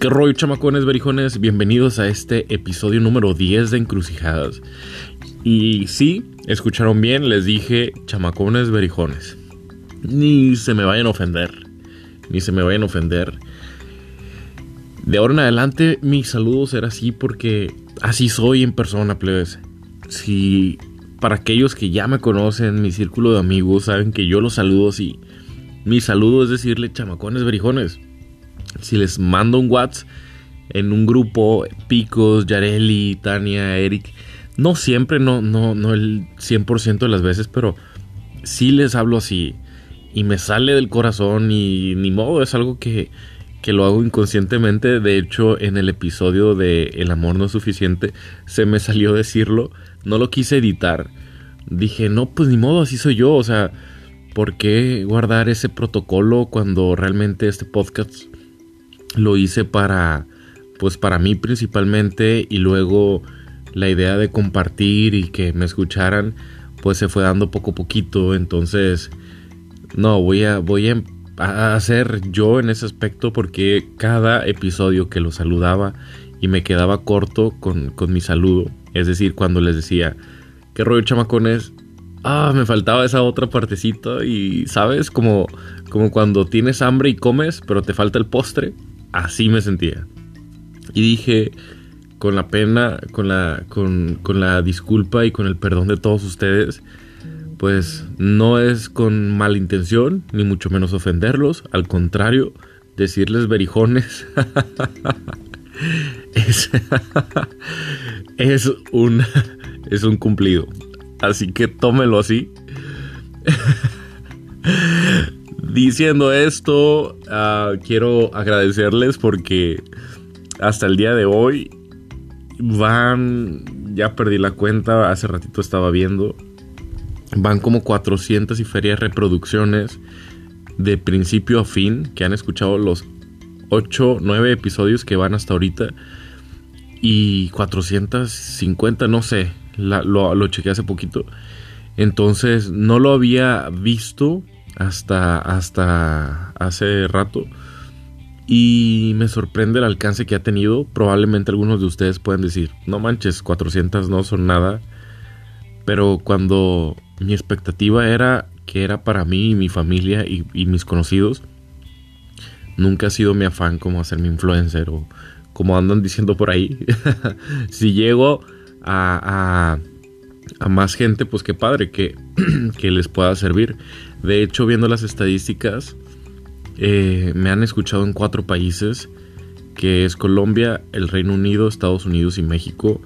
¿Qué rollo, chamacones, berijones? Bienvenidos a este episodio número 10 de Encrucijadas. Y sí, escucharon bien, les dije chamacones, berijones. Ni se me vayan a ofender. Ni se me vayan a ofender. De ahora en adelante, mi saludo será así porque así soy en persona, plebes. Si para aquellos que ya me conocen, mi círculo de amigos, saben que yo los saludo así. Mi saludo es decirle chamacones, berijones si les mando un WhatsApp en un grupo, Picos, Yareli, Tania, Eric, no siempre, no, no, no el 100% de las veces, pero sí les hablo así y me sale del corazón y ni modo, es algo que, que lo hago inconscientemente. De hecho, en el episodio de El amor no es suficiente, se me salió decirlo, no lo quise editar. Dije, no, pues ni modo, así soy yo, o sea, ¿por qué guardar ese protocolo cuando realmente este podcast lo hice para, pues para mí principalmente y luego la idea de compartir y que me escucharan, pues se fue dando poco a poquito. Entonces, no, voy a, voy a hacer yo en ese aspecto porque cada episodio que lo saludaba y me quedaba corto con, con mi saludo, es decir, cuando les decía, ¿qué rollo chamacones? Ah, me faltaba esa otra partecita y, ¿sabes? Como, como cuando tienes hambre y comes, pero te falta el postre así me sentía. Y dije, con la pena, con la, con, la disculpa y con el perdón de todos ustedes, pues no es con mala intención, ni mucho menos ofenderlos, al contrario, decirles berijones es, es, un, es un cumplido. Así que tómelo así. Diciendo esto, ah, quiero agradecerles porque hasta el día de hoy van, ya perdí la cuenta, hace ratito estaba viendo, van como 400 y ferias reproducciones de principio a fin que han escuchado los 8, 9 episodios que van hasta ahorita y 450, no sé, lo, lo chequé hace poquito. Entonces no lo había visto hasta, hasta hace rato. Y me sorprende el alcance que ha tenido. Probablemente algunos de ustedes pueden decir, no manches, 400 no son nada. Pero cuando mi expectativa era que era para mí y mi familia y, mis conocidos, nunca ha sido mi afán como hacerme influencer o como andan diciendo por ahí. si llego a, a, más gente, pues qué padre que, que les pueda servir. De hecho, viendo las estadísticas, eh, me han escuchado en cuatro países, que es Colombia, el Reino Unido, Estados Unidos y México,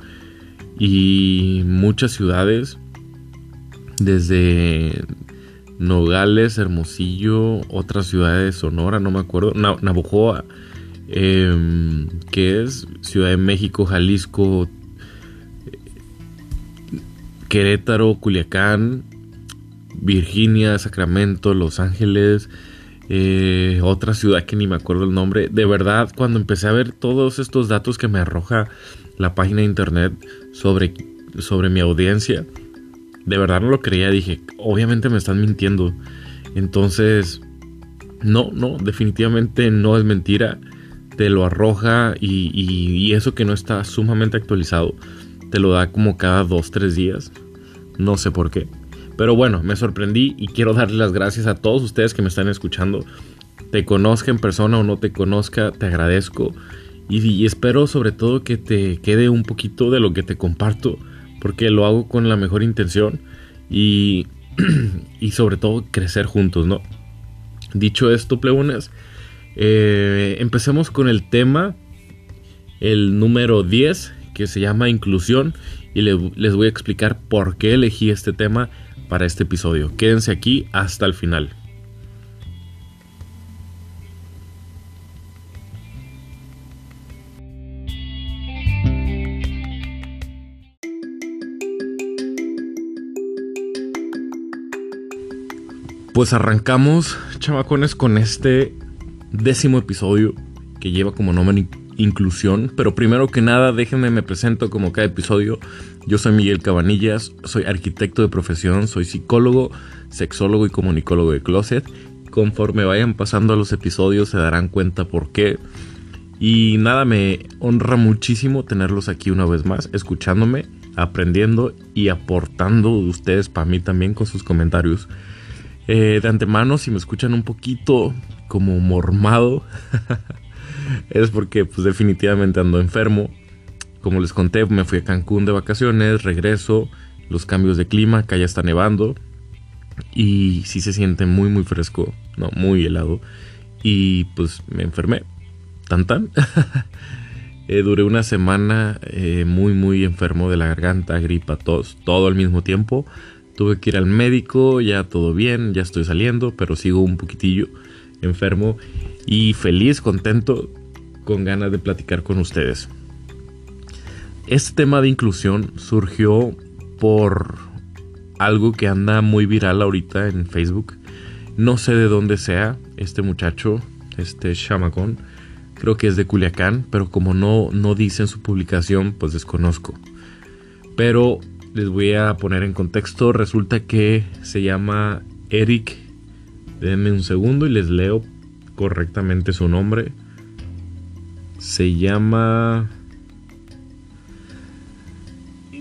y muchas ciudades, desde Nogales, Hermosillo, otras ciudades, Sonora, no me acuerdo, Navojoa, em, que es Ciudad de México, Jalisco, Querétaro, Culiacán, Virginia, Sacramento, Los Ángeles, eh, otra ciudad que ni me acuerdo el nombre. De verdad, cuando empecé a ver todos estos datos que me arroja la página de internet sobre, sobre mi audiencia, de verdad no lo creía. Dije, obviamente me están mintiendo. Entonces, no, no, definitivamente no es mentira. Te lo arroja y, y eso que no está sumamente actualizado, te lo da como cada dos, tres días. No sé por qué. Pero bueno, me sorprendí y quiero darle las gracias a todos ustedes que me están escuchando. Te conozca en persona o no te conozca, te agradezco. Y, espero sobre todo que te quede un poquito de lo que te comparto, porque lo hago con la mejor intención y, y sobre todo crecer juntos, ¿no? Dicho esto, plebones, eh, empecemos con el tema, el número 10, que se llama inclusión, y les voy a explicar por qué elegí este tema para este episodio. Quédense aquí hasta el final. Pues arrancamos, chamacones, con este décimo episodio que lleva como nombre inclusión. Pero primero que nada, déjenme me presento como cada episodio. Yo soy Miguel Cabanillas, soy arquitecto de profesión, soy psicólogo, sexólogo y comunicólogo de closet. Conforme vayan pasando los episodios se darán cuenta por qué. Y nada, me honra muchísimo tenerlos aquí una vez más, escuchándome, aprendiendo y aportando ustedes para mí también con sus comentarios. Eh, de antemano, si me escuchan un poquito como mormado, es porque pues definitivamente ando enfermo. Como les conté, me fui a Cancún de vacaciones, regreso, los cambios de clima, acá ya está nevando y sí se siente muy muy fresco, no, muy helado y pues me enfermé, tan tan. eh, duré una semana eh, muy muy enfermo de la garganta, gripa, tos, todo al mismo tiempo. Tuve que ir al médico, ya todo bien, ya estoy saliendo, pero sigo un poquitillo enfermo y feliz, contento, con ganas de platicar con ustedes. Este tema de inclusión surgió por algo que anda muy viral ahorita en Facebook. No sé de dónde sea este muchacho, este chamacón. Creo que es de Culiacán, pero como no, no dice en su publicación, pues desconozco. Pero les voy a poner en contexto. Resulta que se llama Eric. Denme un segundo y les leo correctamente su nombre. Se llama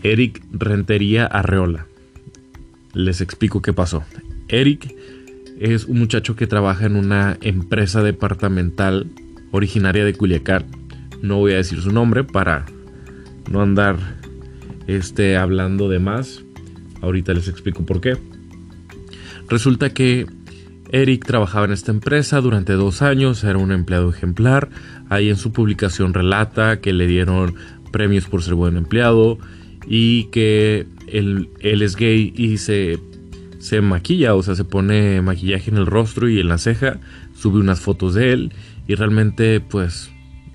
Eric Rentería Arreola. Les explico qué pasó. Eric es un muchacho que trabaja en una empresa departamental originaria de Culiacán. No voy a decir su nombre para no andar este, hablando de más. Ahorita les explico por qué. Resulta que Eric trabajaba en esta empresa durante dos años, era un empleado ejemplar. Ahí en su publicación relata que le dieron premios por ser buen empleado y que él, es gay y se, se maquilla, o sea, se pone maquillaje en el rostro y en la ceja, sube unas fotos de él y realmente pues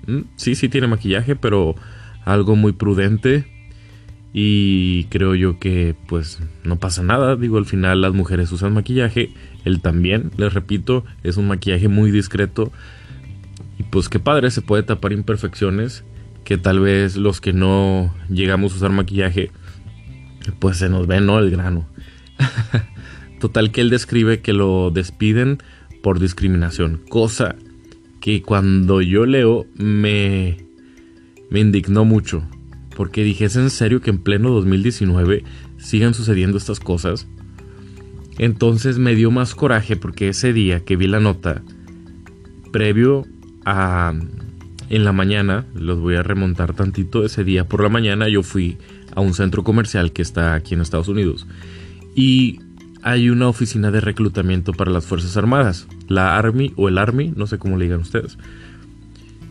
mm, sí, sí tiene maquillaje, pero algo muy prudente y creo yo que pues no pasa nada, digo al final las mujeres usan maquillaje, él también, les repito, es un maquillaje muy discreto y pues qué padre, se puede tapar imperfecciones que tal vez los que no llegamos a usar maquillaje, pues se nos ve, ¿no? El grano. Total que él describe que lo despiden por discriminación, cosa que cuando yo leo me, me indignó mucho, porque dije, ¿es en serio que en pleno 2019 sigan sucediendo estas cosas? Entonces me dio más coraje porque ese día que vi la nota, previo a en la mañana, los voy a remontar tantito, ese día por la mañana yo fui a un centro comercial que está aquí en Estados Unidos y hay una oficina de reclutamiento para las Fuerzas Armadas, la Army o el Army, no sé cómo le digan ustedes.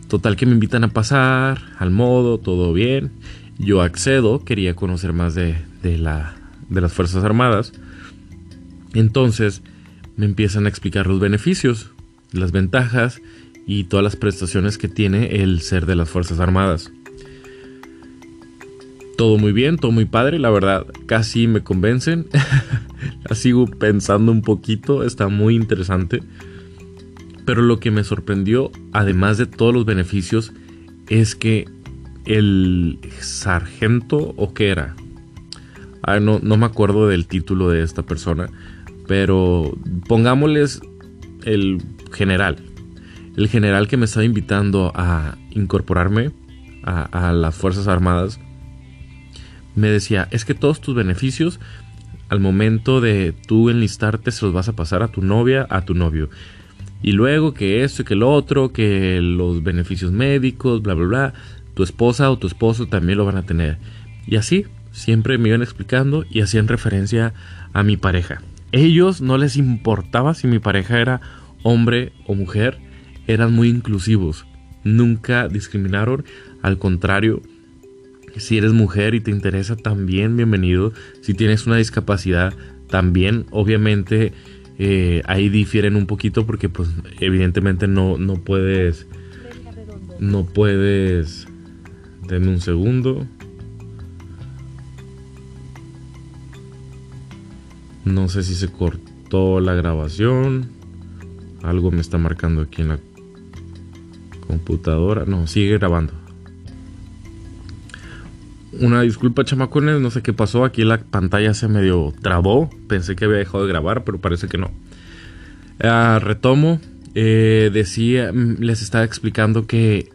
Total que me invitan a pasar, al modo, todo bien. Yo accedo, quería conocer más de, de, la, de las Fuerzas Armadas. Entonces me empiezan a explicar los beneficios, las ventajas y todas las prestaciones que tiene el ser de las Fuerzas Armadas. Todo muy bien, todo muy padre, la verdad, casi me convencen. la sigo pensando un poquito, está muy interesante. Pero lo que me sorprendió, además de todos los beneficios, es que el sargento o qué era. No, no me acuerdo del título de esta persona, pero pongámosles el general, el general que me estaba invitando a incorporarme a, las Fuerzas Armadas me decía, es que todos tus beneficios al momento de tú enlistarte se los vas a pasar a tu novia, a tu novio. Y luego que esto y que lo otro, que los beneficios médicos, bla, bla, bla, tu esposa o tu esposo también lo van a tener. Y así, siempre me iban explicando y hacían referencia a mi pareja. Ellos no les importaba si mi pareja era hombre o mujer, eran muy inclusivos, nunca discriminaron, al contrario, si eres mujer y te interesa también, bienvenido, si tienes una discapacidad, también, obviamente, eh, ahí difieren un poquito porque pues evidentemente no, no puedes, no puedes, denme un segundo. No sé si se cortó la grabación. Algo me está marcando aquí en la computadora. No, sigue grabando. Una disculpa, chamacones, no sé qué pasó. Aquí la pantalla se medio trabó. Pensé que había dejado de grabar, pero parece que no. Ah, retomo. Eh, decía, mm, les estaba explicando que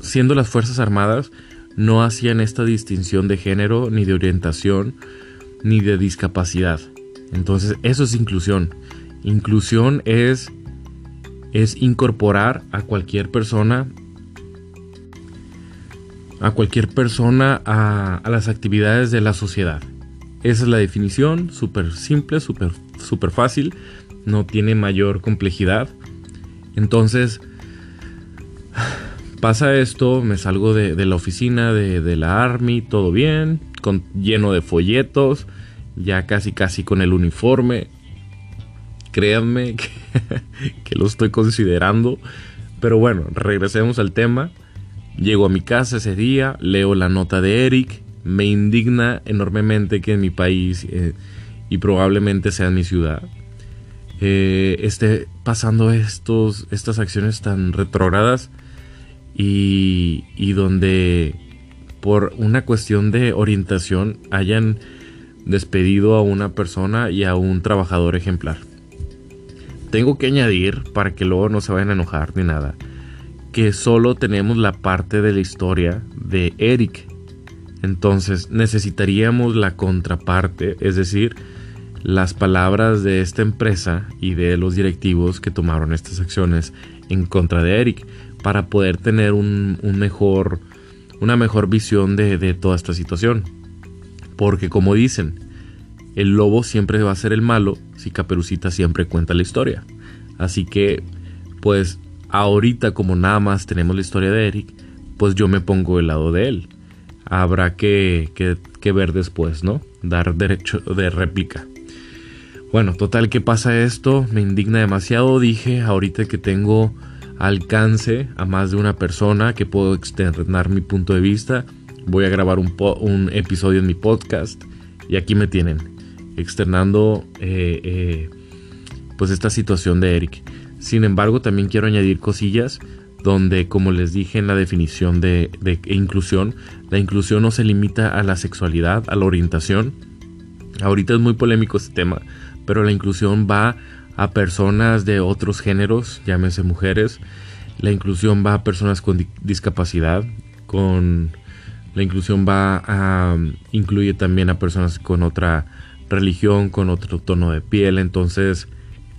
siendo las Fuerzas Armadas, no hacían esta distinción de género, ni de orientación, ni de discapacidad. Entonces, eso es inclusión. Inclusión es, es incorporar a cualquier persona a cualquier persona a, las actividades de la sociedad. Esa es la definición, súper simple, súper super fácil, no tiene mayor complejidad. Entonces, pasa esto, me salgo de, la oficina de, la Army, todo bien, lleno de folletos, ya casi casi con el uniforme. Créanme que, lo estoy considerando. Pero bueno, regresemos al tema. Llego a mi casa ese día, leo la nota de Eric, me indigna enormemente que en mi país eh, y probablemente sea en mi ciudad eh, esté pasando estos, estas acciones tan retrógradas y donde por una cuestión de orientación hayan despedido a una persona y a un trabajador ejemplar. Tengo que añadir, para que luego no se vayan a enojar ni nada, que solo tenemos la parte de la historia de Eric. Entonces necesitaríamos la contraparte, es decir, las palabras de esta empresa y de los directivos que tomaron estas acciones en contra de Eric para poder tener un, mejor, una mejor visión de, de toda esta situación. Porque como dicen, el lobo siempre va a ser el malo si Caperucita siempre cuenta la historia. Así que, pues ahorita como nada más tenemos la historia de Eric, pues yo me pongo del lado de él. Habrá que, que, ver después, ¿no? Dar derecho de réplica. Bueno, total, ¿qué pasa esto? Me indigna demasiado. Dije ahorita que tengo alcance a más de una persona, que puedo externar mi punto de vista. Voy a grabar un, un episodio en mi podcast. Y aquí me tienen, externando eh, eh, pues esta situación de Eric. Sin embargo, también quiero añadir cosillas donde, como les dije en la definición de, inclusión, la inclusión no se limita a la sexualidad, a la orientación. Ahorita es muy polémico este tema, pero la inclusión va a personas de otros géneros, llámese mujeres. La inclusión va a personas con discapacidad, con la inclusión va a incluye también a personas con otra religión, con otro tono de piel, entonces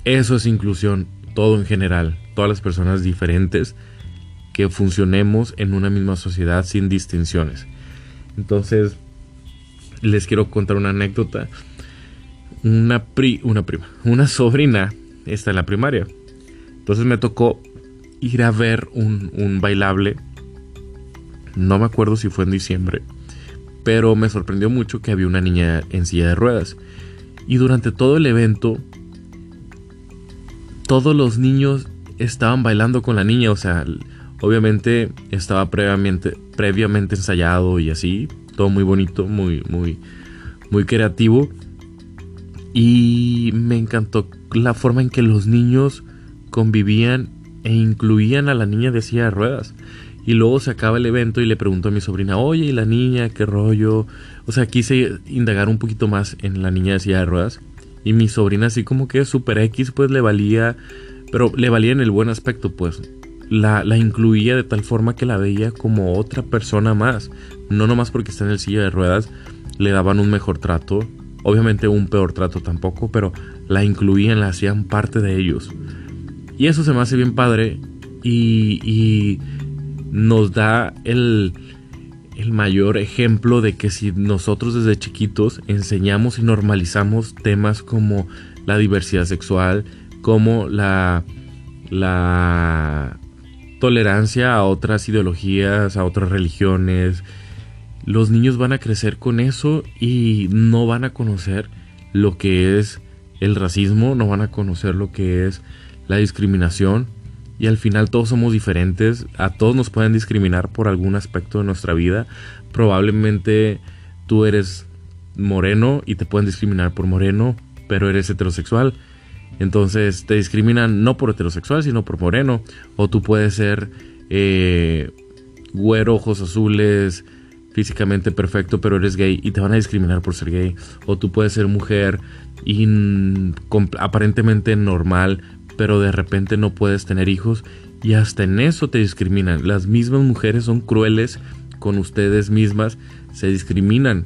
eso es inclusión todo en general, todas las personas diferentes, que funcionemos en una misma sociedad sin distinciones. Entonces, les quiero contar una anécdota. Una, pri, una prima, una sobrina está en la primaria. Entonces me tocó ir a ver un, un bailable. No me acuerdo si fue en diciembre. Pero me sorprendió mucho que había una niña en silla de ruedas. Y durante todo el evento todos los niños estaban bailando con la niña, o sea, obviamente estaba previamente, previamente ensayado y así, todo muy bonito, muy, muy, muy creativo. Y me encantó la forma en que los niños convivían e incluían a la niña de silla de ruedas. Y luego se acaba el evento y le pregunto a mi sobrina, oye, ¿y la niña? ¿Qué rollo? O sea, quise indagar un poquito más en la niña de silla de ruedas. Y mi sobrina así como que super X pues le valía, pero le valía en el buen aspecto pues. La, la incluía de tal forma que la veía como otra persona más. No nomás porque está en el silla de ruedas, le daban un mejor trato. Obviamente un peor trato tampoco, pero la incluían, la hacían parte de ellos. Y eso se me hace bien padre y, y nos da el, el mayor ejemplo de que si nosotros desde chiquitos enseñamos y normalizamos temas como la diversidad sexual, como la, la tolerancia a otras ideologías, a otras religiones, los niños van a crecer con eso y no van a conocer lo que es el racismo, no van a conocer lo que es la discriminación, y al final todos somos diferentes, a todos nos pueden discriminar por algún aspecto de nuestra vida. Probablemente tú eres moreno y te pueden discriminar por moreno, pero eres heterosexual. Entonces te discriminan no por heterosexual, sino por moreno. O tú puedes ser eh, güero, ojos azules, físicamente perfecto, pero eres gay y te van a discriminar por ser gay. O tú puedes ser mujer aparentemente normal, pero de repente no puedes tener hijos Y hasta en eso te discriminan. Las mismas mujeres son crueles con ustedes mismas, se discriminan,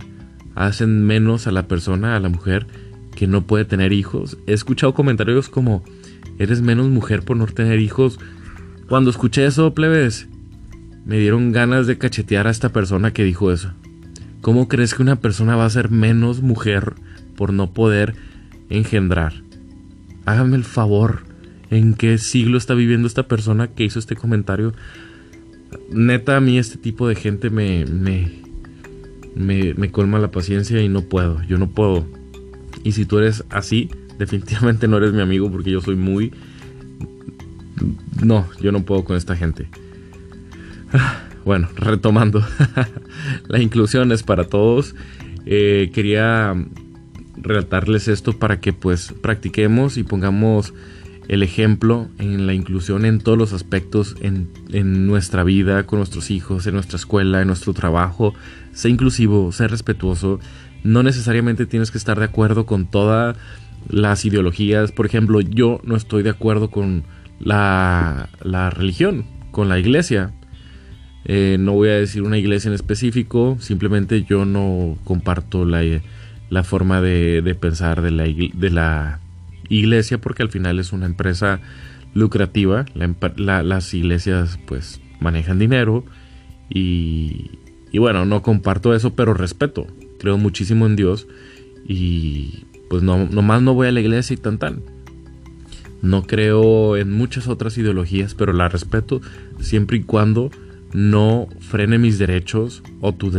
hacen menos a la persona, a la mujer que no puede tener hijos. He escuchado comentarios como, eres menos mujer por no tener hijos. Cuando escuché eso, plebes, me dieron ganas de cachetear a esta persona que dijo eso. ¿Cómo crees que una persona va a ser menos mujer por no poder engendrar? Háganme el favor. ¿En qué siglo está viviendo esta persona que hizo este comentario? Neta, a mí este tipo de gente me, me, me, colma la paciencia y no puedo. Yo no puedo. Y si tú eres así, definitivamente no eres mi amigo porque yo soy muy... No, yo no puedo con esta gente. Bueno, retomando. la inclusión es para todos. Eh, quería relatarles esto para que pues practiquemos y pongamos el ejemplo en la inclusión en todos los aspectos en, en, nuestra vida, con nuestros hijos, en nuestra escuela, en nuestro trabajo. Sé inclusivo, sé respetuoso. No necesariamente tienes que estar de acuerdo con todas las ideologías. Por ejemplo, yo no estoy de acuerdo con la, la religión, con la iglesia. Eh, no voy a decir una iglesia en específico, simplemente yo no comparto la, la forma de, de pensar de la, de la iglesia porque al final es una empresa lucrativa. las iglesias pues manejan dinero y, bueno, no comparto eso, pero respeto. Creo muchísimo en Dios y pues no, nomás no voy a la iglesia y tan tan. No creo en muchas otras ideologías, pero la respeto siempre y cuando no frene mis derechos o, tu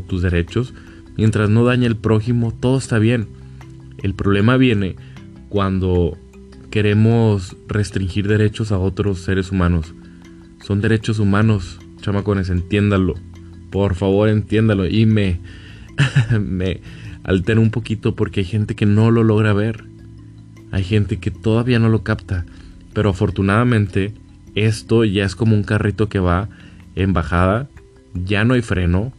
tus derechos. Mientras no dañe el prójimo, todo está bien. El problema viene cuando queremos restringir derechos a otros seres humanos. Son derechos humanos, chamacones, entiéndalo. Por favor, entiéndalo. Y me, me altera un poquito porque hay gente que no lo logra ver. Hay gente que todavía no lo capta. Pero afortunadamente, esto ya es como un carrito que va en bajada. Ya no hay freno.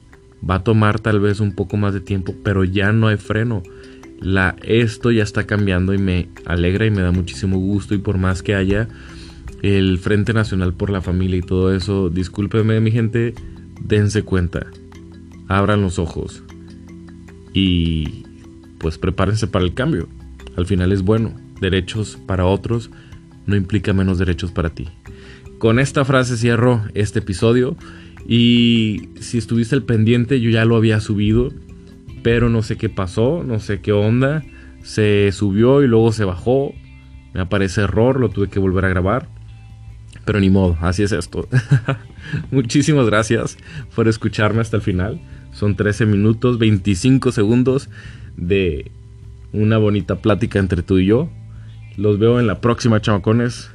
Va a tomar tal vez un poco más de tiempo, pero ya no hay freno esto ya está cambiando y me alegra y me da muchísimo gusto. Y por más que haya el Frente Nacional por la Familia y todo eso, discúlpeme mi gente, dense cuenta, abran los ojos. Y pues prepárense para el cambio. Al final es bueno, derechos para otros no implica menos derechos para ti. Con esta frase cierro este episodio. Y si estuviste al pendiente yo ya lo había subido pero no sé qué pasó, no sé qué onda. Se subió y luego se bajó. Me aparece error, lo tuve que volver a grabar. Pero ni modo, así es esto. Muchísimas gracias por escucharme hasta el final. Son 13 minutos, 25 segundos de una bonita plática entre tú y yo. Los veo en la próxima, chamacones.